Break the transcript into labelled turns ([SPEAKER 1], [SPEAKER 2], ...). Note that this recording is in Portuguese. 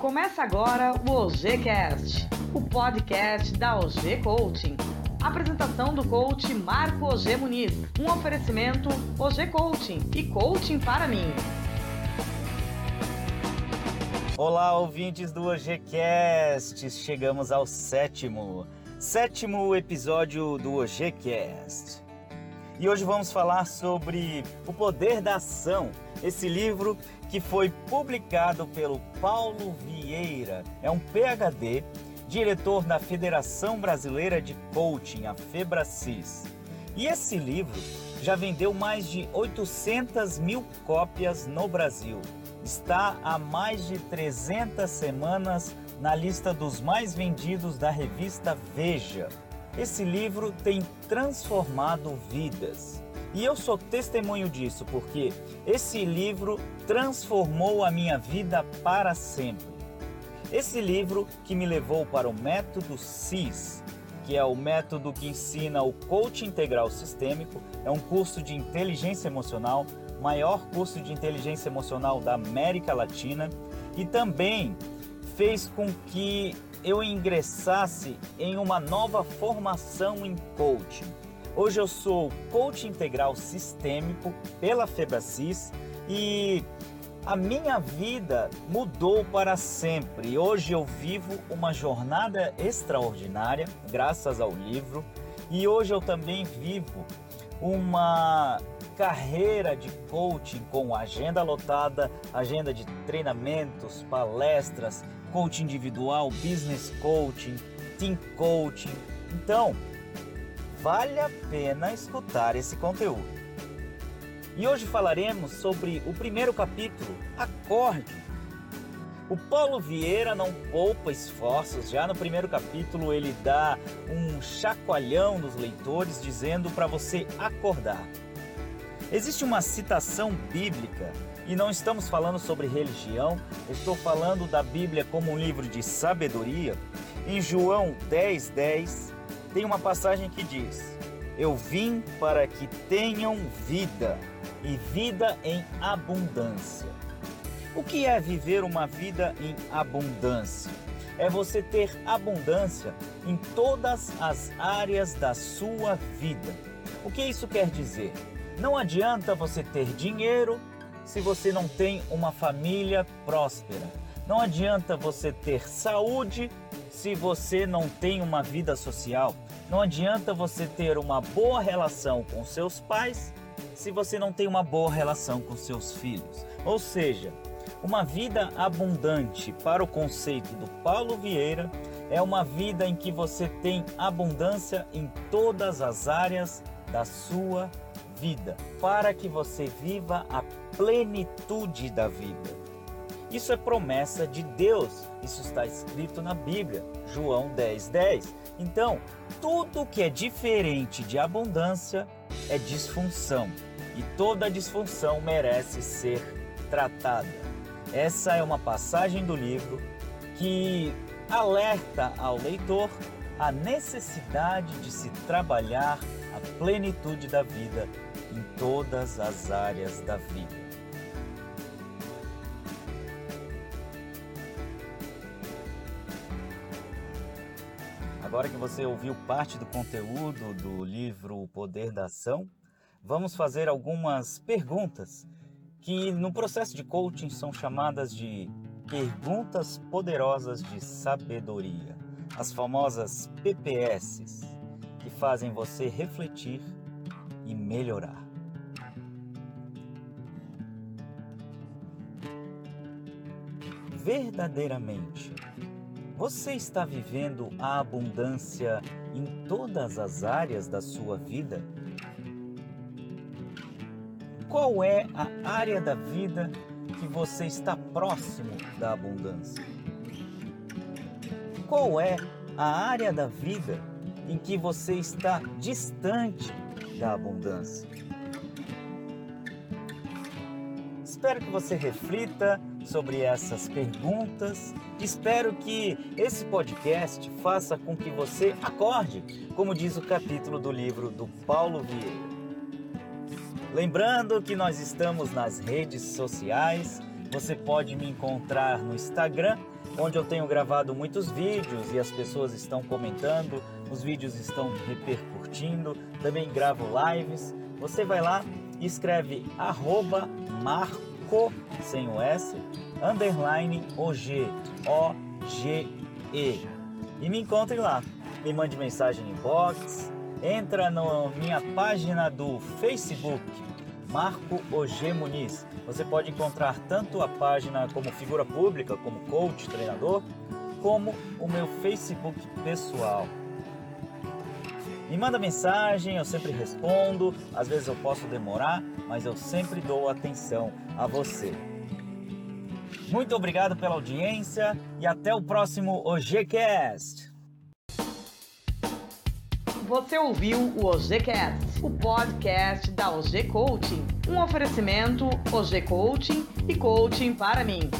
[SPEAKER 1] Começa agora o OGCast, o podcast da OG Coaching. Apresentação do coach Marco OG Muniz. Um oferecimento OG Coaching e Coaching para mim.
[SPEAKER 2] Olá, ouvintes do OGCast. Chegamos ao sétimo, sétimo episódio do OGCast. E hoje vamos falar sobre o poder da ação. Esse livro que foi publicado pelo Paulo Vieira, é um PhD, diretor da Federação Brasileira de Coaching, a Febracis. E esse livro já vendeu mais de 800 mil cópias no Brasil. Está há mais de 300 semanas na lista dos mais vendidos da revista Veja. Esse livro tem transformado vidas. E eu sou testemunho disso porque esse livro transformou a minha vida para sempre. Esse livro que me levou para o método CIS, que é o método que ensina o coaching integral sistêmico, é um curso de inteligência emocional, maior curso de inteligência emocional da América Latina e também fez com que eu ingressasse em uma nova formação em coaching. Hoje eu sou coach integral sistêmico pela Febracis e a minha vida mudou para sempre. Hoje eu vivo uma jornada extraordinária graças ao livro e hoje eu também vivo uma carreira de coaching com agenda lotada, agenda de treinamentos, palestras, coaching individual, business coaching, team coaching. Então, vale a pena escutar esse conteúdo. E hoje falaremos sobre o primeiro capítulo, Acorde. O Paulo Vieira não poupa esforços, já no primeiro capítulo ele dá um chacoalhão nos leitores dizendo para você acordar. Existe uma citação bíblica e não estamos falando sobre religião, estou falando da Bíblia como um livro de sabedoria. Em João 10:10 10, tem uma passagem que diz: Eu vim para que tenham vida e vida em abundância. O que é viver uma vida em abundância? É você ter abundância em todas as áreas da sua vida. O que isso quer dizer? Não adianta você ter dinheiro se você não tem uma família próspera. Não adianta você ter saúde se você não tem uma vida social. Não adianta você ter uma boa relação com seus pais se você não tem uma boa relação com seus filhos. Ou seja, uma vida abundante para o conceito do Paulo Vieira é uma vida em que você tem abundância em todas as áreas da sua vida vida, para que você viva a plenitude da vida. Isso é promessa de Deus, isso está escrito na Bíblia, João 10:10. 10. Então, tudo que é diferente de abundância é disfunção, e toda disfunção merece ser tratada. Essa é uma passagem do livro que alerta ao leitor a necessidade de se trabalhar a plenitude da vida em todas as áreas da vida. Agora que você ouviu parte do conteúdo do livro O Poder da Ação, vamos fazer algumas perguntas que no processo de coaching são chamadas de perguntas poderosas de sabedoria, as famosas PPS, que fazem você refletir e melhorar. Verdadeiramente, você está vivendo a abundância em todas as áreas da sua vida? Qual é a área da vida que você está próximo da abundância? Qual é a área da vida em que você está distante da abundância. Espero que você reflita sobre essas perguntas. Espero que esse podcast faça com que você acorde, como diz o capítulo do livro do Paulo Vieira. Lembrando que nós estamos nas redes sociais, você pode me encontrar no Instagram onde eu tenho gravado muitos vídeos e as pessoas estão comentando, os vídeos estão repercutindo, também gravo lives. Você vai lá e escreve arroba marco, sem o S, underline OG, O-G-E. E me encontre lá. Me mande mensagem em box, entra na minha página do Facebook, Marco OG Muniz. Você pode encontrar tanto a página como figura pública, como coach, treinador, como o meu Facebook pessoal. Me manda mensagem, eu sempre respondo. Às vezes eu posso demorar, mas eu sempre dou atenção a você. Muito obrigado pela audiência e até o próximo OGCast.
[SPEAKER 1] Você ouviu o OGCast, o podcast da OG Coaching. Um oferecimento OG Coaching e Coaching para mim.